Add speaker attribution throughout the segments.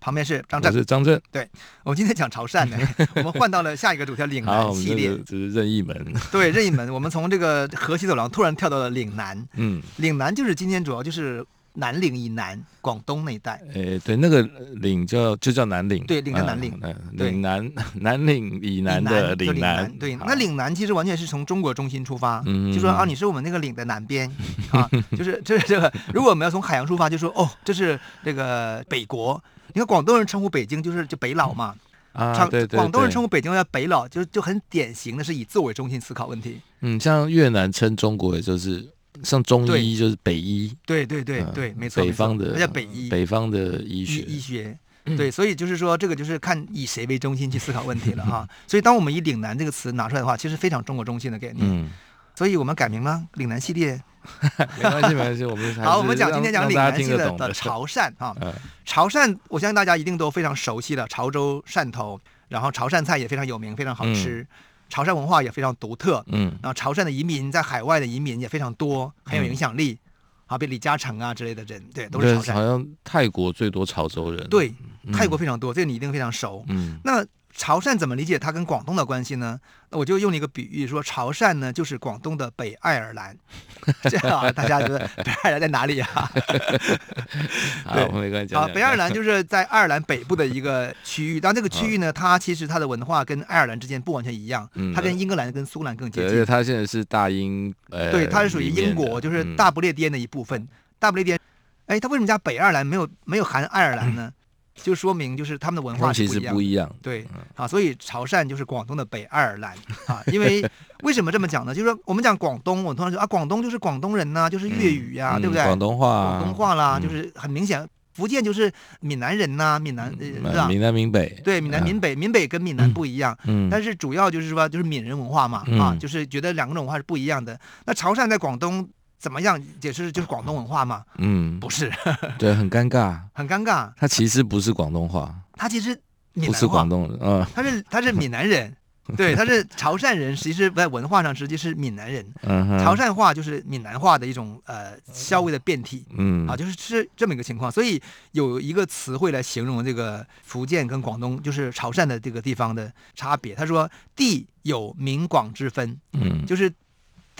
Speaker 1: 旁边是张震，
Speaker 2: 我是张震。
Speaker 1: 对，我们今天讲潮汕的，我们换到了下一个主题，岭南系列，
Speaker 2: 这是任意门。
Speaker 1: 对，任意门，我们从这个河西走廊突然跳到了岭南。嗯，岭南就是今天主要就是。南岭以南，广东那一带。
Speaker 2: 诶，对，那个岭叫就叫南岭。
Speaker 1: 对，岭叫南岭。
Speaker 2: 嗯，岭南 南岭以南的岭南。
Speaker 1: 对，那岭南其实完全是从中国中心出发，就说啊，你是我们那个岭的南边 啊，就是就是这个。如果我们要从海洋出发，就说哦，这是这个北国。你看广东人称呼北京就是就北佬嘛。
Speaker 2: 啊，对对。
Speaker 1: 广东人称呼北京叫北佬，就就很典型的是以自我为中心思考问题。
Speaker 2: 嗯，像越南称中国也就是。像中医就是北医，
Speaker 1: 对对对对，没错，
Speaker 2: 北方的，
Speaker 1: 它叫北医，
Speaker 2: 北方的医学
Speaker 1: 医学，对，所以就是说，这个就是看以谁为中心去思考问题了哈。所以，当我们以岭南这个词拿出来的话，其实非常中国中心的概念。嗯，所以我们改名了岭南系列。
Speaker 2: 没关系，没关系，我们
Speaker 1: 好，我们讲今天讲岭南系列的潮汕哈。潮汕，我相信大家一定都非常熟悉了，潮州汕头，然后潮汕菜也非常有名，非常好吃。潮汕文化也非常独特，嗯，然后潮汕的移民在海外的移民也非常多，很有影响力，好比李嘉诚啊之类的人，对，都是潮汕。
Speaker 2: 好像泰国最多潮州人，
Speaker 1: 对，泰国非常多，这个你一定非常熟，嗯，那。潮汕怎么理解它跟广东的关系呢？那我就用一个比喻说，潮汕呢就是广东的北爱尔兰，这样啊，大家觉得 北爱尔兰在哪里啊？
Speaker 2: 好，对我没关系。
Speaker 1: 啊，北爱尔兰就是在爱尔兰北部的一个区域，但这个区域呢，它其实它的文化跟爱尔兰之间不完全一样，它跟英格兰跟苏格兰更接近。
Speaker 2: 而且它现在是大英，呃、
Speaker 1: 对，它是属于英国，就是大不列颠的一部分。嗯、大不列颠，哎，它为什么叫北爱尔兰没有没有含爱尔兰呢？嗯就说明就是他们的文化
Speaker 2: 其实不一样，
Speaker 1: 对，啊，所以潮汕就是广东的北爱尔兰啊。因为 为什么这么讲呢？就是说我们讲广东，我通常说啊，广东就是广东人呐，就是粤语呀，对不对？
Speaker 2: 广东话，
Speaker 1: 广东话啦，就是很明显。福建就是闽南人呐，闽南是吧？
Speaker 2: 闽南闽北，
Speaker 1: 对，闽南闽北，闽北跟闽南不一样，嗯，但是主要就是说就是闽人文化嘛，啊，就是觉得两个文化是不一样的。那潮汕在广东。怎么样解释就是广东文化嘛？嗯，不是，
Speaker 2: 对，很尴尬，
Speaker 1: 很尴尬。
Speaker 2: 他其实不是广东话，
Speaker 1: 他其实
Speaker 2: 不是广东人，嗯，
Speaker 1: 他是他是闽南人，对，他是潮汕人，其实在文化上实际是闽南人。嗯，潮汕话就是闽南话的一种呃稍微的变体，嗯，啊，就是是这么一个情况。所以有一个词汇来形容这个福建跟广东，就是潮汕的这个地方的差别。他说地有闽广之分，嗯，就是。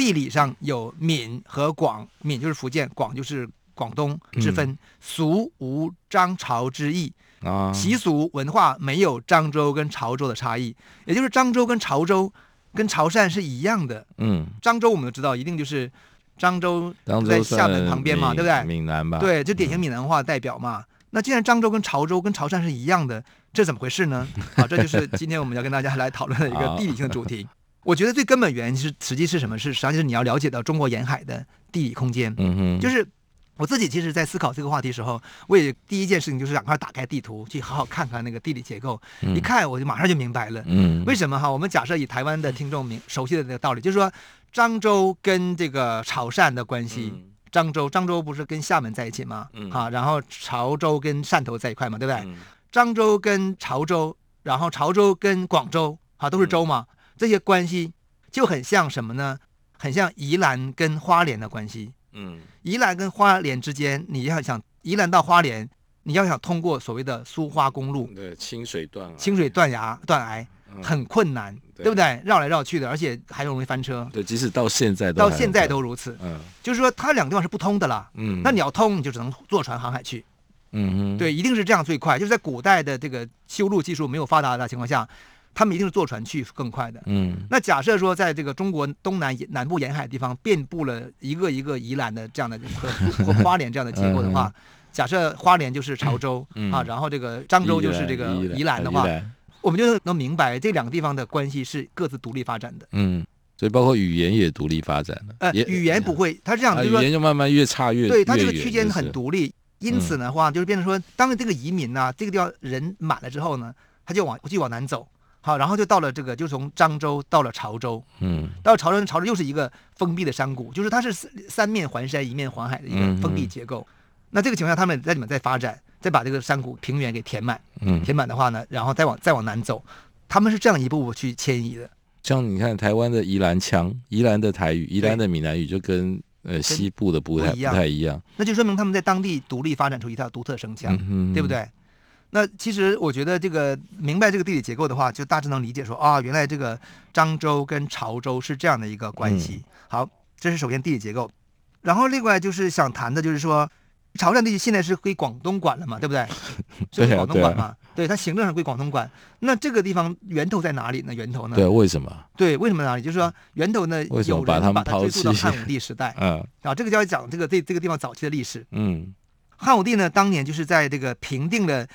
Speaker 1: 地理上有闽和广，闽就是福建，广就是广东之分。俗无漳潮之意啊，习俗文化没有漳州跟潮州的差异，也就是漳州跟潮州跟潮汕是一样的。嗯，漳州我们都知道，一定就是漳州在厦门旁边嘛，对不对？
Speaker 2: 闽南吧？
Speaker 1: 对，就典型闽南话代表嘛。嗯、那既然漳州跟潮州跟潮汕是一样的，这怎么回事呢？好，这就是今天我们要跟大家来讨论的一个 地理性的主题。我觉得最根本原因是，实际是什么？是实际上就是你要了解到中国沿海的地理空间。嗯哼，就是我自己其实，在思考这个话题的时候，我也第一件事情就是赶快打开地图，去好好看看那个地理结构。嗯、一看，我就马上就明白了。嗯，为什么哈？我们假设以台湾的听众明熟悉的那个道理，就是说漳州跟这个潮汕的关系。嗯、漳州，漳州不是跟厦门在一起吗？嗯，啊，然后潮州跟汕头在一块嘛，对不对？嗯、漳州跟潮州，然后潮州跟广州，啊，都是州嘛。嗯这些关系就很像什么呢？很像宜兰跟花莲的关系。嗯，宜兰跟花莲之间，你要想宜兰到花莲，你要想通过所谓的苏花公路，
Speaker 2: 对，清水断
Speaker 1: 清水断崖断崖，很困难，嗯、对不对？绕来绕去的，而且还容易翻车。
Speaker 2: 对，即使到现在
Speaker 1: 到现在都如此。嗯，就是说它两个地方是不通的啦。嗯，那你要通，你就只能坐船航海去。嗯哼，对，一定是这样最快。就是在古代的这个修路技术没有发达的情况下。他们一定是坐船去更快的。嗯，那假设说，在这个中国东南南部沿海地方，遍布了一个一个宜兰的这样的和和花莲这样的结构的话，嗯、假设花莲就是潮州、嗯、啊，然后这个漳州就是这个宜兰的话，我们就能明白这两个地方的关系是各自独立发展的。嗯，
Speaker 2: 所以包括语言也独立发展了。
Speaker 1: 呃，语言不会，它是这样，
Speaker 2: 语言就慢慢越差越
Speaker 1: 对，它这个区间很独立。因此的话，就是变成说，当这个移民呢、啊，这个地方人满了之后呢，他就往就往南走，好，然后就到了这个，就从漳州到了潮州，
Speaker 2: 嗯，
Speaker 1: 到了潮州，潮州又是一个封闭的山谷，就是它是三面环山，一面环海的一个封闭结构。嗯、那这个情况下，他们在里面再发展，再把这个山谷平原给填满，
Speaker 2: 嗯，
Speaker 1: 填满的话呢，然后再往再往南走，他们是这样一步步去迁移的。
Speaker 2: 像你看台湾的宜兰腔，宜兰的台语，宜兰的闽南语就跟。呃，西部的不太不，不太一样，
Speaker 1: 那就说明他们在当地独立发展出一套独特声腔，嗯、对不对？那其实我觉得这个明白这个地理结构的话，就大致能理解说啊，原来这个漳州跟潮州是这样的一个关系。嗯、好，这是首先地理结构，然后另外就是想谈的就是说。潮汕地区现在是归广东管了嘛，对不对？是归广东管嘛？对，它行政上归广东管。那这个地方源头在哪里呢？源头呢？
Speaker 2: 对，为什么？
Speaker 1: 对，为什么哪里？就是说源头呢，有人把它追溯到汉武帝时代。嗯，啊，这个就要讲这个这这个地方早期的历史。
Speaker 2: 嗯，
Speaker 1: 汉武帝呢，当年就是在这个平定了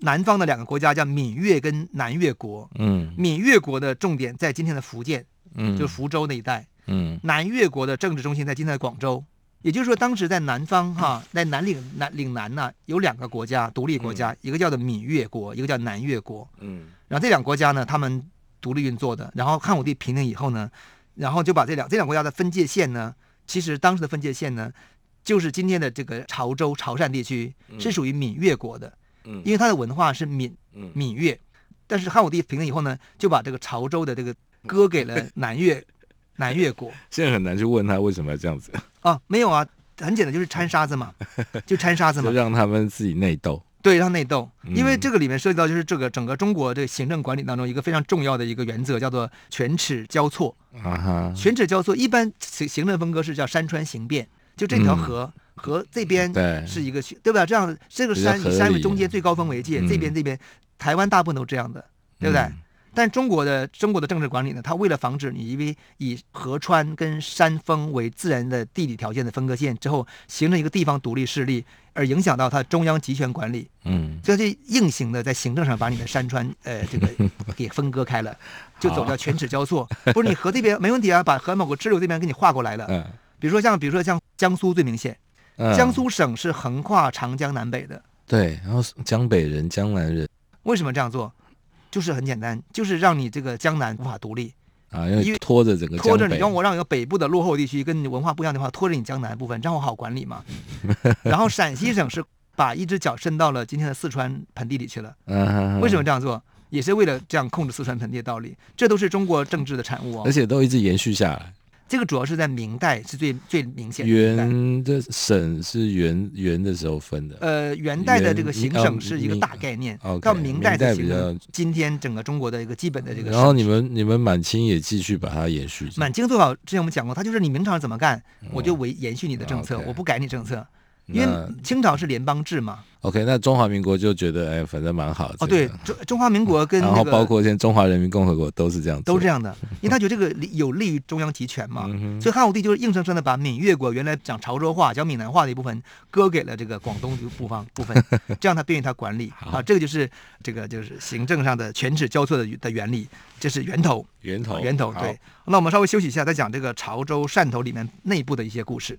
Speaker 1: 南方的两个国家，叫闽越跟南越国。
Speaker 2: 嗯，
Speaker 1: 闽越国的重点在今天的福建，
Speaker 2: 嗯，
Speaker 1: 就是福州那一带。
Speaker 2: 嗯，
Speaker 1: 南越国的政治中心在今天的广州。也就是说，当时在南方哈，在南岭南岭南呢，有两个国家独立国家，一个叫做闽越国，一个叫南越国。
Speaker 2: 嗯，
Speaker 1: 然后这两个国家呢，他们独立运作的。然后汉武帝平定以后呢，然后就把这两这两个国家的分界线呢，其实当时的分界线呢，就是今天的这个潮州潮汕地区是属于闽越国的。
Speaker 2: 嗯，
Speaker 1: 因为他的文化是闽闽越，但是汉武帝平了以后呢，就把这个潮州的这个割给了南越。南越国
Speaker 2: 现在很难去问他为什么要这样子
Speaker 1: 啊？没有啊，很简单，就是掺沙子嘛，就掺沙子嘛，
Speaker 2: 就让他们自己内斗。
Speaker 1: 对，让内斗，因为这个里面涉及到就是这个整个中国这个行政管理当中一个非常重要的一个原则，叫做犬齿交错。
Speaker 2: 啊哈，
Speaker 1: 犬齿交错，一般行行政分割是叫山川形变，就这条河、嗯、河这边是一个对，对吧？这样这个山以山为中间最高峰为界，这边这边台湾大部分都这样的，对不对？嗯但中国的中国的政治管理呢，它为了防止你因为以河川跟山峰为自然的地理条件的分割线之后，形成一个地方独立势力，而影响到它中央集权管理，
Speaker 2: 嗯，
Speaker 1: 所以就硬性的在行政上把你的山川呃这个 给分割开了，就走到犬齿交错。不是你河这边没问题啊，把河某个支流这边给你划过来了。
Speaker 2: 嗯，
Speaker 1: 比如说像比如说像江苏最明显，江苏省是横跨长江南北的。
Speaker 2: 对，然后江北人、江南人
Speaker 1: 为什么这样做？就是很简单，就是让你这个江南无法独立
Speaker 2: 啊，因为拖着整个
Speaker 1: 拖着你，让我让一个北部的落后地区跟你文化不一样的话，拖着你江南部分，让我好管理嘛。然后陕西省是把一只脚伸到了今天的四川盆地里去了。为什么这样做？也是为了这样控制四川盆地的道理。这都是中国政治的产物哦，
Speaker 2: 而且都一直延续下来。
Speaker 1: 这个主要是在明代是最最明显的。
Speaker 2: 元的省是元元的时候分的。
Speaker 1: 呃，元代的这个行省是一个大概念，
Speaker 2: 哦、
Speaker 1: 到明代的行省，今天整个中国的一个基本的这个。
Speaker 2: 然后你们你们满清也继续把它延续。
Speaker 1: 满清最好之前我们讲过，它就是你明朝怎么干，我就维延续你的政策，哦、我不改你政策。因为清朝是联邦制嘛
Speaker 2: ，OK，那中华民国就觉得哎，反正蛮好的。
Speaker 1: 哦，对，中中华民国跟、那个、
Speaker 2: 然后包括现在中华人民共和国都是这样，
Speaker 1: 都是这样的，因为他觉得这个有利于中央集权嘛，
Speaker 2: 嗯、
Speaker 1: 所以汉武帝就是硬生生的把闽越国原来讲潮州话、讲闽南话的一部分割给了这个广东的部方部分，这样他便于他管理。啊，这个就是这个就是行政上的犬齿交错的的原理，这是源头，
Speaker 2: 源头，
Speaker 1: 源头。对，那我们稍微休息一下，再讲这个潮州汕头里面内部的一些故事。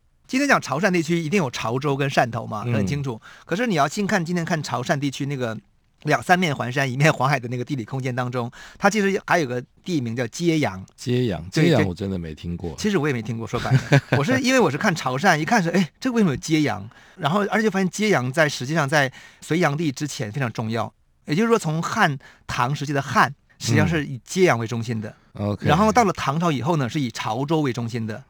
Speaker 1: 今天讲潮汕地区一定有潮州跟汕头嘛，很清楚。嗯、可是你要先看今天看潮汕地区那个两三面环山一面环海的那个地理空间当中，它其实还有个地名叫揭阳。
Speaker 2: 揭阳，揭阳我真的没听过。
Speaker 1: 其实我也没听过，说白了，我是因为我是看潮汕，一看是哎，这个为什么有揭阳？然后而且发现揭阳在实际上在隋炀帝之前非常重要，也就是说从汉唐时期的汉实际上是以揭阳为中心的。
Speaker 2: 嗯、
Speaker 1: 然后到了唐朝以后呢，是以潮州为中心的。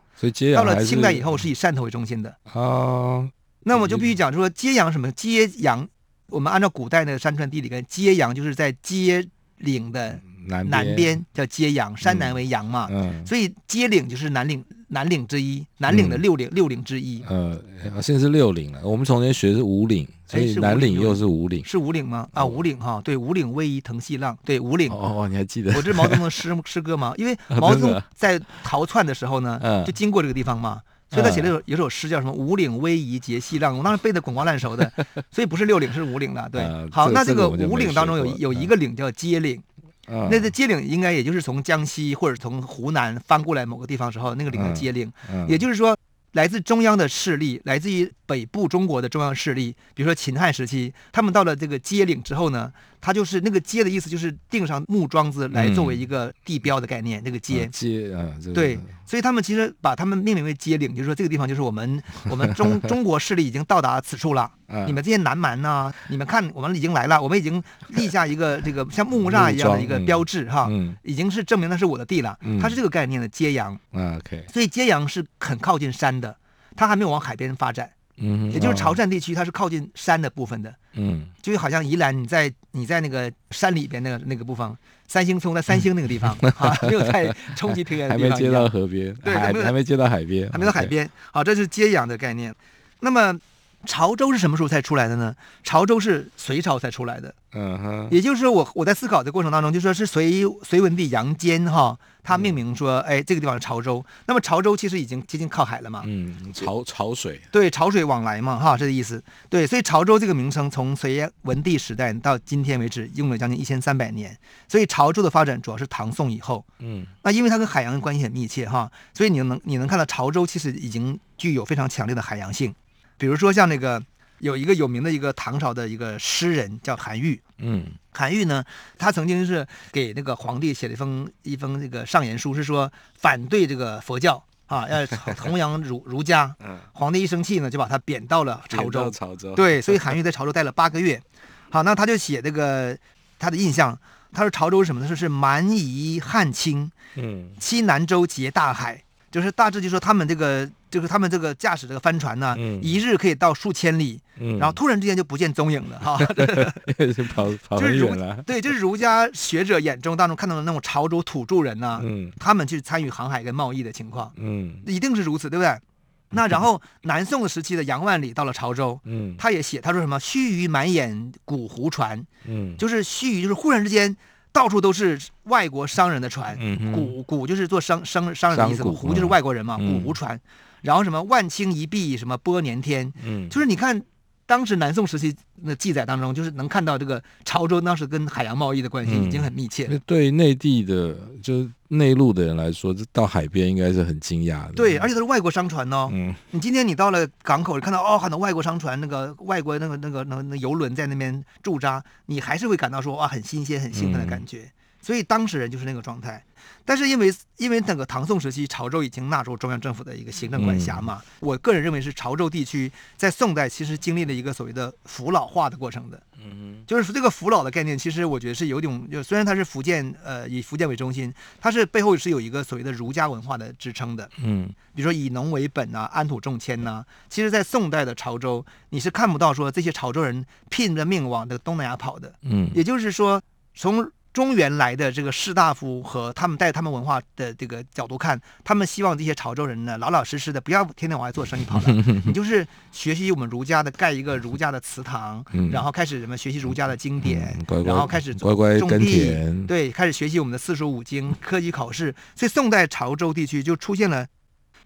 Speaker 1: 到了清代以后是以汕头为中心的
Speaker 2: 啊，
Speaker 1: 那我就必须讲说揭阳什么？揭阳，我们按照古代那个山川地理跟揭阳就是在揭岭的南边，南边叫揭阳，山南为阳嘛，
Speaker 2: 嗯，嗯，
Speaker 1: 所以揭岭就是南岭。南岭之一，南岭的六岭、嗯、六岭之一。
Speaker 2: 呃，现在是六岭了。我们从前学的是五岭，所以南岭又是五岭。
Speaker 1: 是五岭吗？啊，五岭哈，对，五岭逶迤腾细浪，对，五岭。
Speaker 2: 哦，你还记得？
Speaker 1: 我这是毛泽东的诗 诗歌吗？因为毛泽东在逃窜的时候呢，
Speaker 2: 嗯、
Speaker 1: 就经过这个地方嘛，所以他写了有有首诗叫什么“五岭逶迤结细浪”，我当时背的滚瓜烂熟的，所以不是六岭是五岭了。对，
Speaker 2: 呃、
Speaker 1: 好，那这个五岭当中有有一个岭叫接岭。
Speaker 2: 嗯、
Speaker 1: 那这揭岭应该也就是从江西或者从湖南翻过来某个地方的时候，那个领叫接岭。
Speaker 2: 嗯嗯、
Speaker 1: 也就是说，来自中央的势力，来自于北部中国的中央势力，比如说秦汉时期，他们到了这个接岭之后呢，它就是那个街的意思，就是钉上木桩子来作为一个地标的概念。嗯、那个街
Speaker 2: 街啊，
Speaker 1: 对，所以他们其实把他们命名为街岭，就是说这个地方就是我们 我们中中国势力已经到达此处了。你们这些南蛮呐、啊，你们看，我们已经来了，我们已经立下一个这个像木栅一样的一个标志哈，
Speaker 2: 嗯、
Speaker 1: 已经是证明那是我的地了。
Speaker 2: 嗯、
Speaker 1: 它是这个概念的揭阳。
Speaker 2: 嗯、OK，
Speaker 1: 所以揭阳是很靠近山的，它还没有往海边发展。
Speaker 2: 嗯，
Speaker 1: 也就是潮汕地区，它是靠近山的部分的。
Speaker 2: 嗯，
Speaker 1: 就好像宜兰，你在你在那个山里边那个那个部分，三星村在三星那个地方，啊，没有在冲击平原的地方，
Speaker 2: 还没接到河边，
Speaker 1: 对，
Speaker 2: 还没还没接到海边，
Speaker 1: 还没到海边。好，这是揭阳的概念。那么。潮州是什么时候才出来的呢？潮州是隋朝才出来的。
Speaker 2: 嗯哼，
Speaker 1: 也就是说，我我在思考的过程当中，就说是隋隋文帝杨坚哈，他命名说，哎，这个地方是潮州。那么潮州其实已经接近靠海了嘛。
Speaker 2: 嗯，潮潮水。
Speaker 1: 对，潮水往来嘛，哈，这个意思。对，所以潮州这个名称从隋文帝时代到今天为止，用了将近一千三百年。所以潮州的发展主要是唐宋以后。
Speaker 2: 嗯，
Speaker 1: 那因为它跟海洋关系很密切哈，所以你能你能看到潮州其实已经具有非常强烈的海洋性。比如说像那个有一个有名的一个唐朝的一个诗人叫韩愈，
Speaker 2: 嗯，
Speaker 1: 韩愈呢，他曾经是给那个皇帝写了一封一封这个上言书，是说反对这个佛教啊，要弘扬儒儒家。
Speaker 2: 嗯，
Speaker 1: 皇帝一生气呢，就把他贬到了潮州。
Speaker 2: 潮州。
Speaker 1: 对，所以韩愈在潮州待了八个月。好，那他就写这个他的印象，他说潮州是什么呢？说是蛮夷汉清，
Speaker 2: 嗯，
Speaker 1: 西南州结大海。就是大致就说他们这个，就是他们这个驾驶这个帆船呢，
Speaker 2: 嗯、
Speaker 1: 一日可以到数千里，
Speaker 2: 嗯、
Speaker 1: 然后突然之间就不见踪影了哈，
Speaker 2: 就跑跑很远了。
Speaker 1: 对，就是儒家学者眼中当中看到的那种潮州土著人呢，
Speaker 2: 嗯、
Speaker 1: 他们去参与航海跟贸易的情况，
Speaker 2: 嗯，
Speaker 1: 一定是如此，对不对？那然后南宋的时期的杨万里到了潮州，
Speaker 2: 嗯，
Speaker 1: 他也写，他说什么须臾满眼古湖船，
Speaker 2: 嗯，
Speaker 1: 就是须臾就是忽然之间。到处都是外国商人的船，古古就是做商商商人的意思，湖就是外国人嘛，古湖船。然后什么万顷一碧，什么波年天，就是你看当时南宋时期的记载当中，就是能看到这个潮州当时跟海洋贸易的关系已经很密切。
Speaker 2: 对内地的就是内陆的人来说，这到海边应该是很惊讶的。
Speaker 1: 对，而且都是外国商船哦。
Speaker 2: 嗯，
Speaker 1: 你今天你到了港口，看到哦，很多外国商船，那个外国那个那个那那游轮在那边驻扎，你还是会感到说哇，很新鲜、很兴奋的感觉。嗯所以当事人就是那个状态，但是因为因为那个唐宋时期潮州已经纳入中央政府的一个行政管辖嘛，嗯、我个人认为是潮州地区在宋代其实经历了一个所谓的腐老化的过程的，
Speaker 2: 嗯，
Speaker 1: 就是说这个腐老的概念，其实我觉得是有一种，就虽然它是福建呃以福建为中心，它是背后是有一个所谓的儒家文化的支撑的，
Speaker 2: 嗯，
Speaker 1: 比如说以农为本啊，安土重迁呐、啊，其实在宋代的潮州你是看不到说这些潮州人拼着命往这个东南亚跑的，
Speaker 2: 嗯，
Speaker 1: 也就是说从中原来的这个士大夫和他们带他们文化的这个角度看，他们希望这些潮州人呢，老老实实的，不要天天往外做生意跑了。你就是学习我们儒家的，盖一个儒家的祠堂，
Speaker 2: 嗯、
Speaker 1: 然后开始什么学习儒家的经典，
Speaker 2: 嗯、乖乖
Speaker 1: 然后开始
Speaker 2: 乖乖种田，
Speaker 1: 对，开始学习我们的四书五经，科举考试。所以宋代潮州地区就出现了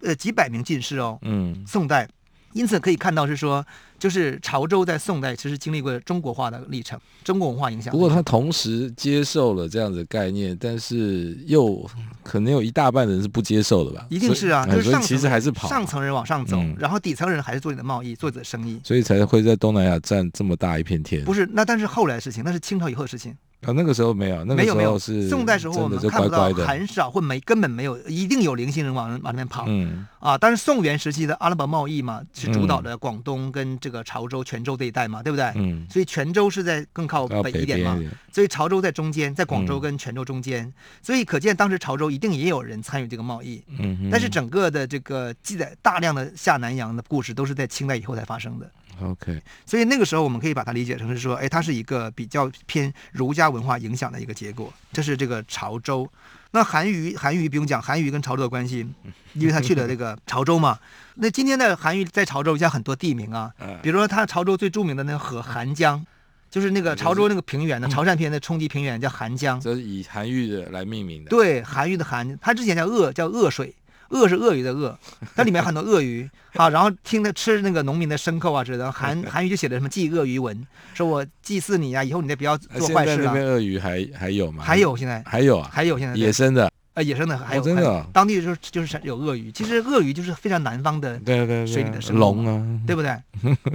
Speaker 1: 呃几百名进士哦。
Speaker 2: 嗯，
Speaker 1: 宋代。因此可以看到是说，就是潮州在宋代其实经历过中国化的历程，中国文化影响。
Speaker 2: 不过他同时接受了这样子的概念，但是又可能有一大半的人是不接受的吧？
Speaker 1: 一定是啊，就是上
Speaker 2: 其实还是跑
Speaker 1: 上层人往上走，
Speaker 2: 嗯、
Speaker 1: 然后底层人还是做你的贸易，做你的生意，
Speaker 2: 所以才会在东南亚占这么大一片天。
Speaker 1: 不是，那但是后来的事情，那是清朝以后的事情。
Speaker 2: 啊，那个时候没有，那个时候是
Speaker 1: 宋代时候我们看不到，很少或没根本没有，一定有零星人往往那边跑。嗯啊，但是宋元时期的阿拉伯贸易嘛，是主导的广东跟这个潮州、泉州这一带嘛，对不对？嗯，所以泉州是在更靠北一点嘛，所以潮州在中间，在广州跟泉州中间，所以可见当时潮州一定也有人参与这个贸易。嗯，但是整个的这个记载大量的下南洋的故事，都是在清代以后才发生的。
Speaker 2: OK，
Speaker 1: 所以那个时候我们可以把它理解成是说，哎，它是一个比较偏儒家文化影响的一个结果。这是这个潮州。那韩愈，韩愈不用讲，韩愈跟潮州的关系，因为他去了这个潮州嘛。那今天的韩愈在潮州，像很多地名啊，比如说他潮州最著名的那个河韩江，就是那个潮州那个平原的潮汕片的冲击平原叫韩江，
Speaker 2: 这是以韩愈的来命名的。
Speaker 1: 对，韩愈的韩，他之前叫鄂，叫鄂水。鳄是鳄鱼的鳄，它里面很多鳄鱼啊，然后听他吃那个农民的牲口啊之类的，韩韩愈就写的什么祭鳄鱼文，说我祭祀你啊，以后你再不要做坏事了。
Speaker 2: 现在那边鳄鱼还还有吗？
Speaker 1: 还有现在
Speaker 2: 还有啊，
Speaker 1: 还有现在
Speaker 2: 野生的。
Speaker 1: 呃，野生的还有，
Speaker 2: 真的，
Speaker 1: 当地就是就是有鳄鱼。其实鳄鱼就是非常南方的，对对水里的生
Speaker 2: 龙啊，
Speaker 1: 对不对？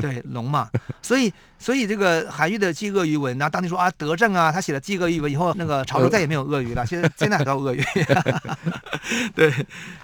Speaker 1: 对龙嘛，所以所以这个韩愈的祭鳄鱼文，然后当地说啊德政啊，他写了祭鳄鱼文以后，那个潮州再也没有鳄鱼了。现在现在还有鳄鱼，对。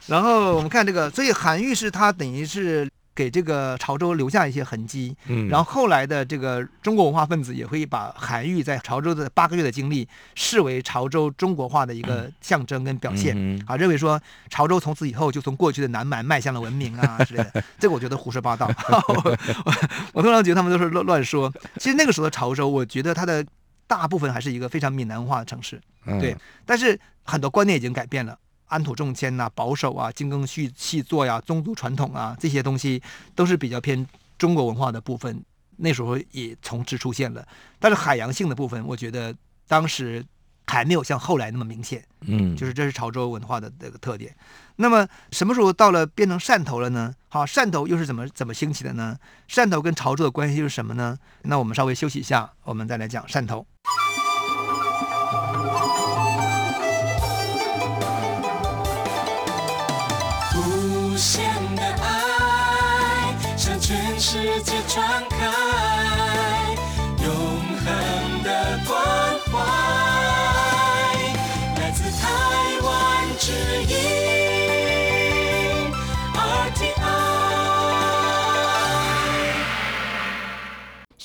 Speaker 1: 然后我们看这个，所以韩愈是他等于是。给这个潮州留下一些痕迹，嗯，然后后来的这个中国文化分子也会把韩愈在潮州的八个月的经历视为潮州中国化的一个象征跟表现，啊，认为说潮州从此以后就从过去的南蛮迈向了文明啊 之类的，这个我觉得胡说八道，我，我通常觉得他们都是乱乱说。其实那个时候的潮州，我觉得它的大部分还是一个非常闽南化的城市，对，嗯、但是很多观念已经改变了。安土重迁呐，保守啊，精耕细细作呀，宗族传统啊，这些东西都是比较偏中国文化的部分。那时候也从之出现了，但是海洋性的部分，我觉得当时还没有像后来那么明显。嗯，就是这是潮州文化的这个特点。那么什么时候到了变成汕头了呢？好，汕头又是怎么怎么兴起的呢？汕头跟潮州的关系是什么呢？那我们稍微休息一下，我们再来讲汕头。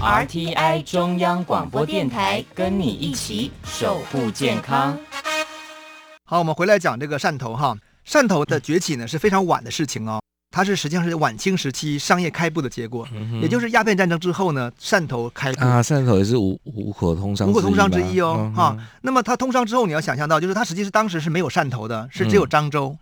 Speaker 3: RTI 中央广播电台跟你一起守护健康。
Speaker 1: 好，我们回来讲这个汕头哈，汕头的崛起呢是非常晚的事情哦。它是实际上是晚清时期商业开埠的结果，嗯、也就是鸦片战争之后呢，汕头开埠。
Speaker 2: 啊，汕头也是五五口通商，
Speaker 1: 五口通商之一哦，哈。那么它通商之后，你要想象到，就是它实际是当时是没有汕头的，是只有漳州，嗯，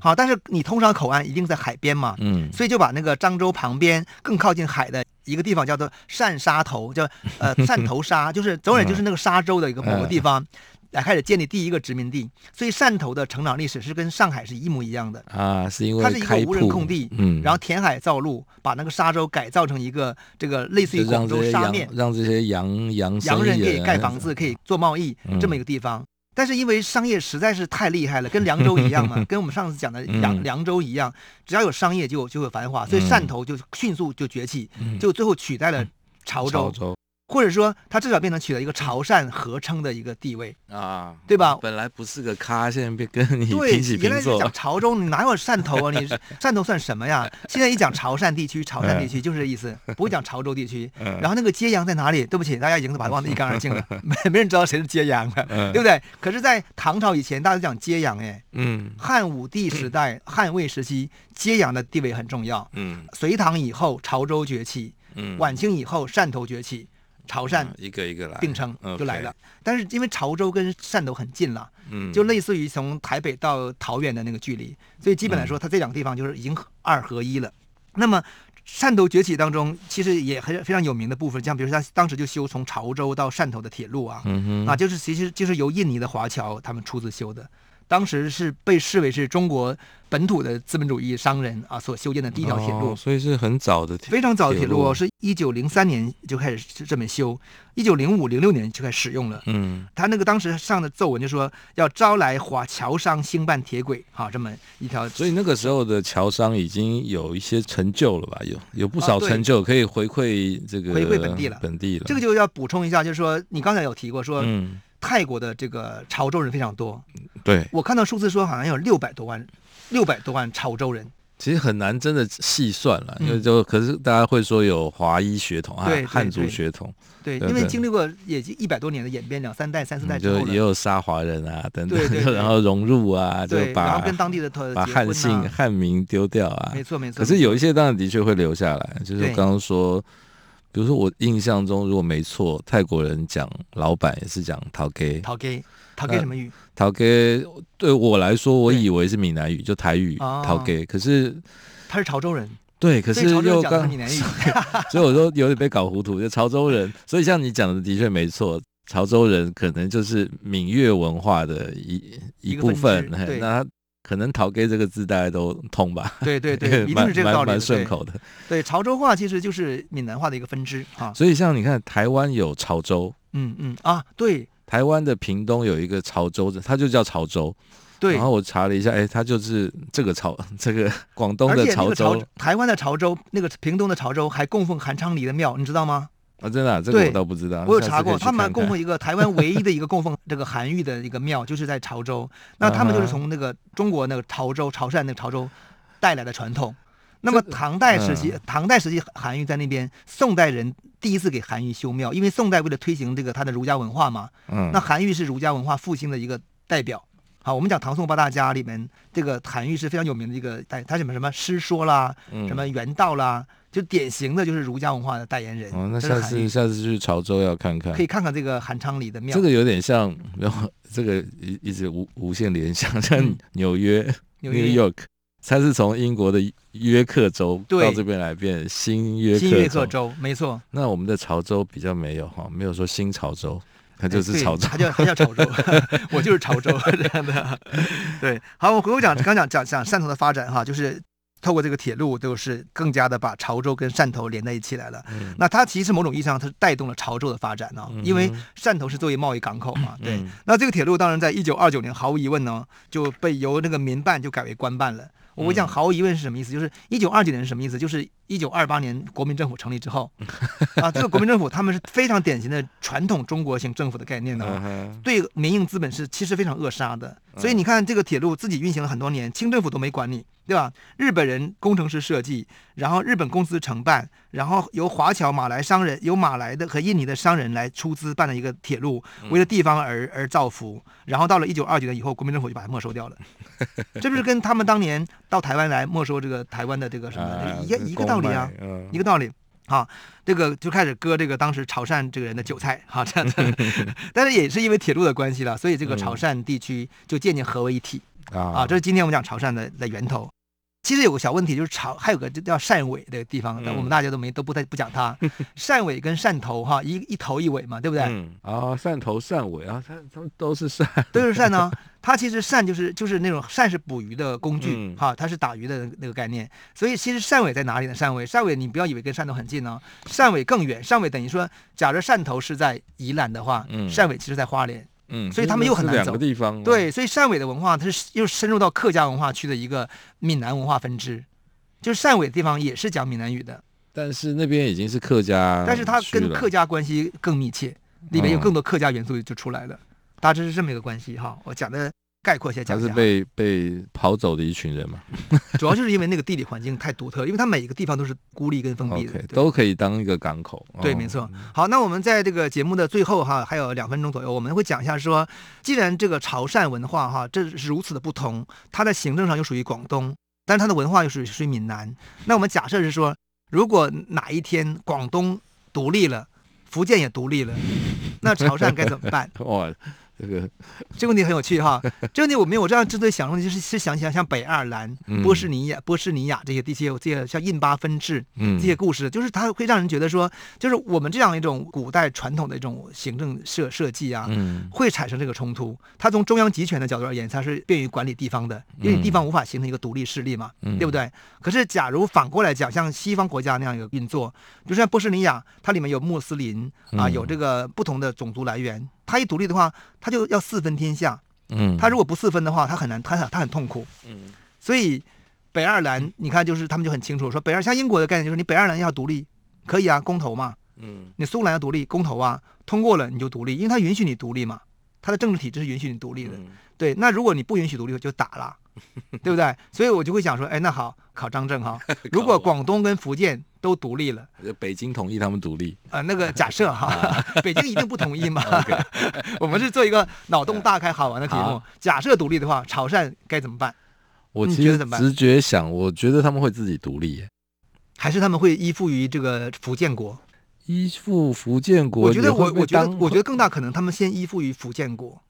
Speaker 1: 好。但是你通商口岸一定在海边嘛，嗯，所以就把那个漳州旁边更靠近海的一个地方叫做汕沙头，叫呃汕头沙，就是总而言之就是那个沙洲的一个某个地方。嗯来开始建立第一个殖民地，所以汕头的成长历史是跟上海是一模一样的。
Speaker 2: 啊，是因为
Speaker 1: 它是一个无人空地，嗯，然后填海造陆，把那个沙洲改造成一个这个类似于广州沙面，
Speaker 2: 让这些洋洋
Speaker 1: 洋人可以盖房子，可以做贸易这么一个地方。嗯、但是因为商业实在是太厉害了，跟 凉州一样嘛，跟我们上次讲的凉凉州一样，只要有商业就就会繁华，所以汕头就迅速就崛起，就最后取代了潮州。潮州或者说，它至少变成取得一个潮汕合称的一个地位啊，对吧？
Speaker 2: 本来不是个咖，现在被跟你平起平坐。
Speaker 1: 原来讲潮州，你哪有汕头啊？你 汕头算什么呀？现在一讲潮汕地区，潮汕地区就是这意思，不会讲潮州地区。然后那个揭阳在哪里？对不起，大家已经把它忘得一干二净了，没没人知道谁是揭阳了，对不对？可是，在唐朝以前，大家都讲揭阳，哎，嗯，汉武帝时代、汉魏时期，揭阳的地位很重要。嗯，隋唐以后，潮州崛起。嗯，晚清以后，汕头崛起。潮汕
Speaker 2: 一个一个来
Speaker 1: 并称就来了。但是因为潮州跟汕头很近了，
Speaker 2: 嗯，
Speaker 1: 就类似于从台北到桃园的那个距离，所以基本来说，它这两个地方就是已经二合一了。嗯、那么汕头崛起当中，其实也很非常有名的部分，像比如说他当时就修从潮州到汕头的铁路啊，
Speaker 2: 嗯、
Speaker 1: 啊，就是其实就是由印尼的华侨他们出资修的。当时是被视为是中国本土的资本主义商人啊所修建的第一条铁路，
Speaker 2: 哦，所以是很早的，
Speaker 1: 非常早的铁路哦，是一九零三年就开始这么修，一九零五零六年就开始使用了。
Speaker 2: 嗯，
Speaker 1: 他那个当时上的奏文就说要招来华侨商兴办铁轨，哈，这么一条。
Speaker 2: 所以那个时候的侨商已经有一些成就了吧？有有不少成就可以回馈这个
Speaker 1: 回馈本地了，
Speaker 2: 本地了。
Speaker 1: 这个就要补充一下，就是说你刚才有提过说，
Speaker 2: 嗯。
Speaker 1: 泰国的这个潮州人非常多，
Speaker 2: 对，
Speaker 1: 我看到数字说好像有六百多万，六百多万潮州人。
Speaker 2: 其实很难真的细算了，因为就可是大家会说有华裔血统啊，汉族血统，
Speaker 1: 对，因为经历过也一百多年的演变，两三代、三四代
Speaker 2: 就也有沙华人啊等等，
Speaker 1: 对，
Speaker 2: 然后融入啊，就把
Speaker 1: 然后跟当地的
Speaker 2: 把汉姓汉名丢掉啊，
Speaker 1: 没错没错。
Speaker 2: 可是有一些当然的确会留下来，就是刚刚说。比如说，我印象中如果没错，泰国人讲老板也是讲头家。
Speaker 1: 头家，头家什么语？
Speaker 2: 头家对我来说，我以为是闽南语，就台语。头家，可是
Speaker 1: 他是潮州人。
Speaker 2: 对，可是又刚
Speaker 1: 闽南语，
Speaker 2: 所以我说有点被搞糊涂。就潮州人，所以像你讲的的确没错，潮州人可能就是闽粤文化的一一部分。那他。可能“陶给”这个字大家都通吧？对
Speaker 1: 对对，一定是这个道理，
Speaker 2: 蛮顺口的。
Speaker 1: 对，潮州话其实就是闽南话的一个分支啊。
Speaker 2: 所以像你看，台湾有潮州，
Speaker 1: 嗯嗯啊，对，
Speaker 2: 台湾的屏东有一个潮州，它就叫潮州。
Speaker 1: 对，
Speaker 2: 然后我查了一下，哎，它就是这个潮，这个广东的潮州，
Speaker 1: 台湾的潮州，那个屏东的潮州还供奉韩昌黎的庙，你知道吗？
Speaker 2: 啊，真的、啊，这个我倒不知道。
Speaker 1: 我有查过，他们供奉一个台湾唯一的一个供奉 这个韩愈的一个庙，就是在潮州。那他们就是从那个中国那个潮州、潮汕那个潮州带来的传统。那么唐代时期，嗯、唐代时期韩愈在那边，宋代人第一次给韩愈修庙，因为宋代为了推行这个他的儒家文化嘛。
Speaker 2: 嗯。
Speaker 1: 那韩愈是儒家文化复兴的一个代表。好，我们讲唐宋八大家里面，这个韩愈是非常有名的一个代，他什么什么诗说啦，什么原道啦。嗯就典型的就是儒家文化的代言人。
Speaker 2: 哦，那下次下次去潮州要看看，
Speaker 1: 可以看看这个韩昌黎的庙。
Speaker 2: 这个有点像，然后这个一一直无无限联想，像 纽约、嗯、New York，它是从英国的约克州到这边来变新约克州。
Speaker 1: 新约克州，没错。
Speaker 2: 那我们的潮州比较没有哈，没有说新潮州，它就是潮州，
Speaker 1: 它叫它叫潮州，我就是潮州 这样的。对，好，我回头讲，刚讲讲讲汕头的发展哈，就是。透过这个铁路，就是更加的把潮州跟汕头连在一起来了。
Speaker 2: 嗯、
Speaker 1: 那它其实某种意义上，它是带动了潮州的发展呢、哦，
Speaker 2: 嗯、
Speaker 1: 因为汕头是作为贸易港口嘛。
Speaker 2: 嗯、
Speaker 1: 对，那这个铁路当然在一九二九年，毫无疑问呢，就被由那个民办就改为官办了。我讲毫无疑问是什么意思？就是一九二九年是什么意思？就是一九二八年国民政府成立之后，啊，这个国民政府他们是非常典型的传统中国型政府的概念的、哦，对民营资本是其实非常扼杀的。所以你看这个铁路自己运行了很多年，清政府都没管你。对吧？日本人工程师设计，然后日本公司承办，然后由华侨马来商人，由马来的和印尼的商人来出资办了一个铁路，为了地方而而造福。然后到了一九二九年以后，国民政府就把它没收掉了。这不是跟他们当年到台湾来没收这个台湾的这个什么一个一个道理啊？一个道理。好，这个就开始割这个当时潮汕这个人的韭菜，啊这样 子。但是也是因为铁路的关系了，所以这个潮汕地区就渐渐合为一体啊。这是今天我们讲潮汕的的源头。其实有个小问题，就是潮还有个叫汕尾的地方，但我们大家都没都不太不讲它。汕尾跟汕头哈，一一头一尾嘛，对不对？
Speaker 2: 嗯啊，汕头汕尾啊，它它都是汕，
Speaker 1: 都是汕呢。它其实汕就是就是那种汕是捕鱼的工具哈，它是打鱼的那个概念。所以其实汕尾在哪里呢？汕尾汕尾你不要以为跟汕头很近呢，汕尾更远。汕尾等于说，假如汕头是在宜兰的话，汕尾其实在花莲。
Speaker 2: 嗯，
Speaker 1: 所以他们又很难走。
Speaker 2: 两个地方。
Speaker 1: 对，所以汕尾的文化，它是又深入到客家文化区的一个闽南文化分支。就是汕尾的地方也是讲闽南语的，
Speaker 2: 但是那边已经是客家，
Speaker 1: 但是它跟客家关系更密切，里面有更多客家元素就出来了。大致是这么一个关系哈。我讲的。概括一下讲，
Speaker 2: 他是被被跑走的一群人嘛？
Speaker 1: 主要就是因为那个地理环境太独特，因为它每一个地方都是孤立跟封闭的，okay,
Speaker 2: 都可以当一个港口。
Speaker 1: 对，没错。好，那我们在这个节目的最后哈，还有两分钟左右，我们会讲一下说，既然这个潮汕文化哈，这是如此的不同，它在行政上又属于广东，但是它的文化又属于属于闽南。那我们假设是说，如果哪一天广东独立了，福建也独立了，那潮汕该怎么办？
Speaker 2: 哇！这个
Speaker 1: 这个问题很有趣哈，这个问题我没有我这样之所以想，就是是想起来像北爱尔兰、嗯、波士尼亚、波士尼亚这些地区，这些像印巴分治这些故事，嗯、就是它会让人觉得说，就是我们这样一种古代传统的一种行政设设计啊，嗯、会产生这个冲突。它从中央集权的角度而言，它是便于管理地方的，因为地方无法形成一个独立势力嘛，嗯、对不对？可是假如反过来讲，像西方国家那样一个运作，就像波士尼亚，它里面有穆斯林啊，有这个不同的种族来源。他一独立的话，他就要四分天下。嗯，他如果不四分的话，他很难，他很他很痛苦。嗯，所以北爱尔兰，你看，就是他们就很清楚说，北爱像英国的概念就是，你北爱尔兰要独立，可以啊，公投嘛。嗯，你苏格兰要独立，公投啊，通过了你就独立，因为他允许你独立嘛，他的政治体制是允许你独立的。嗯、对，那如果你不允许独立，就打了，对不对？所以我就会想说，哎，那好，考张正哈，如果广东跟福建。都独立了，
Speaker 2: 北京同意他们独立
Speaker 1: 啊、呃？那个假设哈，北京一定不同意嘛？我们是做一个脑洞大开、好玩的题目。假设独立的话，潮汕该怎么办？
Speaker 2: 我其实直觉想，我觉得他们会自己独立，
Speaker 1: 还是他们会依附于这个福建国？
Speaker 2: 依附福建国？
Speaker 1: 我觉得我我觉得我觉得更大可能，他们先依附于福建国，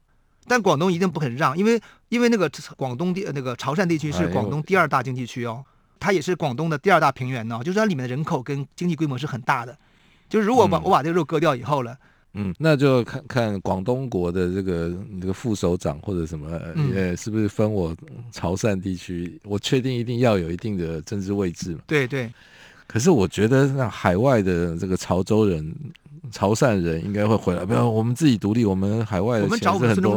Speaker 1: 但广东一定不肯让，因为因为那个广东地那个潮汕地区是广东第二大经济区哦。它也是广东的第二大平原呢，就是它里面的人口跟经济规模是很大的。就是如果把、嗯、我把这个肉割掉以后了，
Speaker 2: 嗯，那就看看广东国的这个这个副首长或者什么，呃、嗯，是不是分我潮汕地区？我确定一定要有一定的政治位置嘛。
Speaker 1: 对对。
Speaker 2: 可是我觉得那海外的这个潮州人。潮汕人应该会回来，不要我们自己独立，我们海外的钱是很多。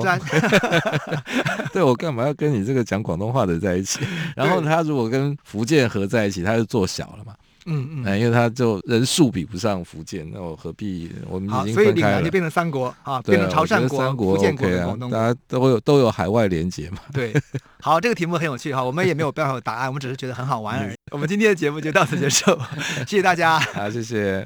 Speaker 2: 对，我干嘛要跟你这个讲广东话的在一起？然后他如果跟福建合在一起，他就做小了嘛。嗯嗯，因为他就人数比不上福建，那我何必？我们已经分开了。就变成三国啊，变成潮汕国、三国、福建国、广东国，大家都有都有海外连接嘛。对，好，这个题目很有趣哈，我们也没有办法有答案，我们只是觉得很好玩而已。我们今天的节目就到此结束，谢谢大家。好，谢谢。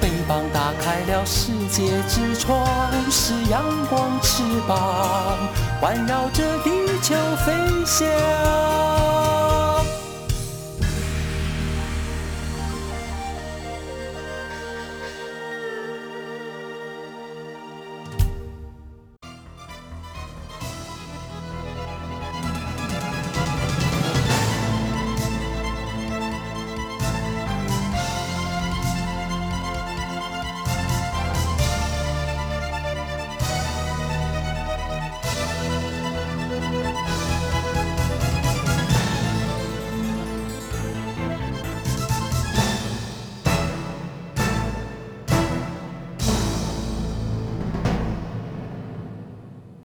Speaker 4: 世界之窗是阳光翅膀环绕着地球飞翔。